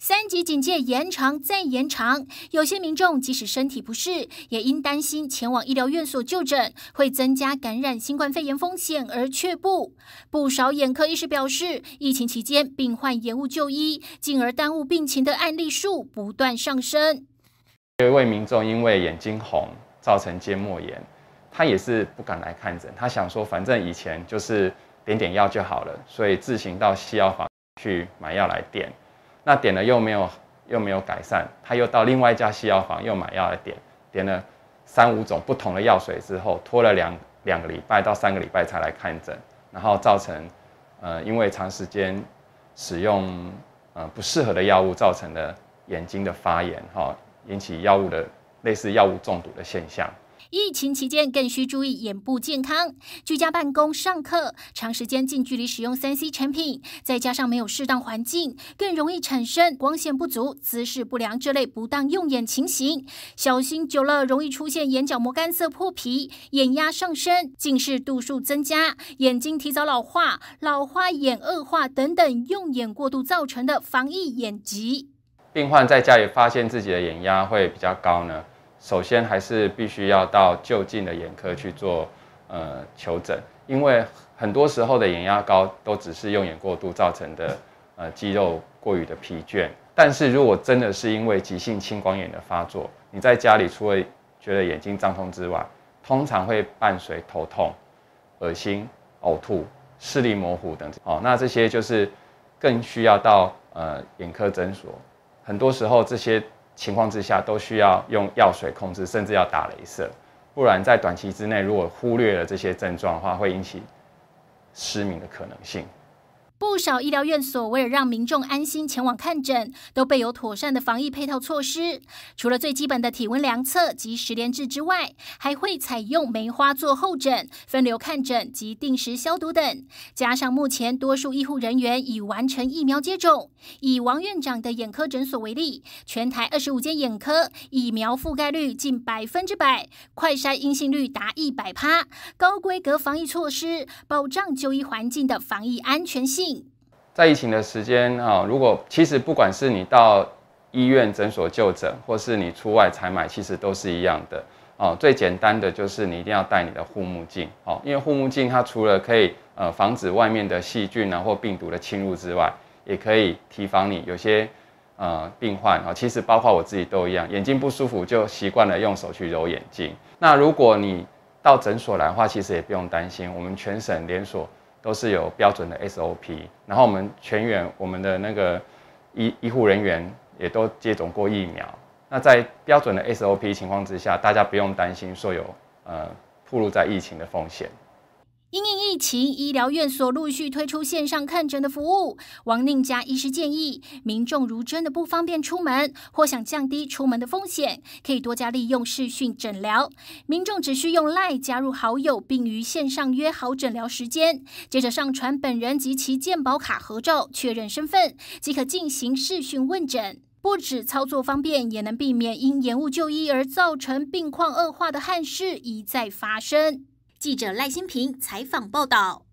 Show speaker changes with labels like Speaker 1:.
Speaker 1: 三级警戒延长再延长，有些民众即使身体不适，也因担心前往医疗院所就诊会增加感染新冠肺炎风险而却步。不少眼科医师表示，疫情期间病患延误就医，进而耽误病情的案例数不断上升。
Speaker 2: 有一位民众因为眼睛红造成结膜炎，他也是不敢来看诊，他想说反正以前就是点点药就好了，所以自行到西药房去买药来点。那点了又没有又没有改善，他又到另外一家西药房又买药来点，点了三五种不同的药水之后，拖了两两个礼拜到三个礼拜才来看诊，然后造成呃因为长时间使用呃不适合的药物造成的眼睛的发炎哈，引起药物的类似药物中毒的现象。
Speaker 1: 疫情期间更需注意眼部健康，居家办公、上课，长时间近距离使用三 C 产品，再加上没有适当环境，更容易产生光线不足、姿势不良这类不当用眼情形。小心久了，容易出现眼角膜干涩、破皮、眼压上升、近视度数增加、眼睛提早老化、老花眼恶化等等用眼过度造成的防疫眼疾。
Speaker 2: 病患在家里发现自己的眼压会比较高呢？首先还是必须要到就近的眼科去做呃求诊，因为很多时候的眼压高都只是用眼过度造成的呃肌肉过于的疲倦。但是如果真的是因为急性青光眼的发作，你在家里除了觉得眼睛胀痛之外，通常会伴随头痛、恶心、呕吐、视力模糊等。哦，那这些就是更需要到呃眼科诊所。很多时候这些。情况之下都需要用药水控制，甚至要打镭射，不然在短期之内如果忽略了这些症状的话，会引起失明的可能性。
Speaker 1: 不少医疗院所为了让民众安心前往看诊，都备有妥善的防疫配套措施。除了最基本的体温量测及十连制之外，还会采用梅花座候诊、分流看诊及定时消毒等。加上目前多数医护人员已完成疫苗接种，以王院长的眼科诊所为例，全台二十五间眼科疫苗覆盖率近百分之百，快筛阴性率达一百趴，高规格防疫措施保障就医环境的防疫安全性。
Speaker 2: 在疫情的时间啊，如果其实不管是你到医院诊所就诊，或是你出外采买，其实都是一样的哦。最简单的就是你一定要戴你的护目镜哦，因为护目镜它除了可以呃防止外面的细菌啊或病毒的侵入之外，也可以提防你有些呃病患啊，其实包括我自己都一样，眼睛不舒服就习惯了用手去揉眼睛。那如果你到诊所来的话，其实也不用担心，我们全省连锁。都是有标准的 SOP，然后我们全员我们的那个医医护人员也都接种过疫苗。那在标准的 SOP 情况之下，大家不用担心说有呃暴露在疫情的风险。
Speaker 1: 因应疫情，医疗院所陆续推出线上看诊的服务。王宁家医师建议，民众如真的不方便出门，或想降低出门的风险，可以多加利用视讯诊疗。民众只需用 LINE 加入好友，并于线上约好诊疗时间，接着上传本人及其健保卡合照，确认身份，即可进行视讯问诊。不止操作方便，也能避免因延误就医而造成病况恶化的憾事一再发生。记者赖新平采访报道。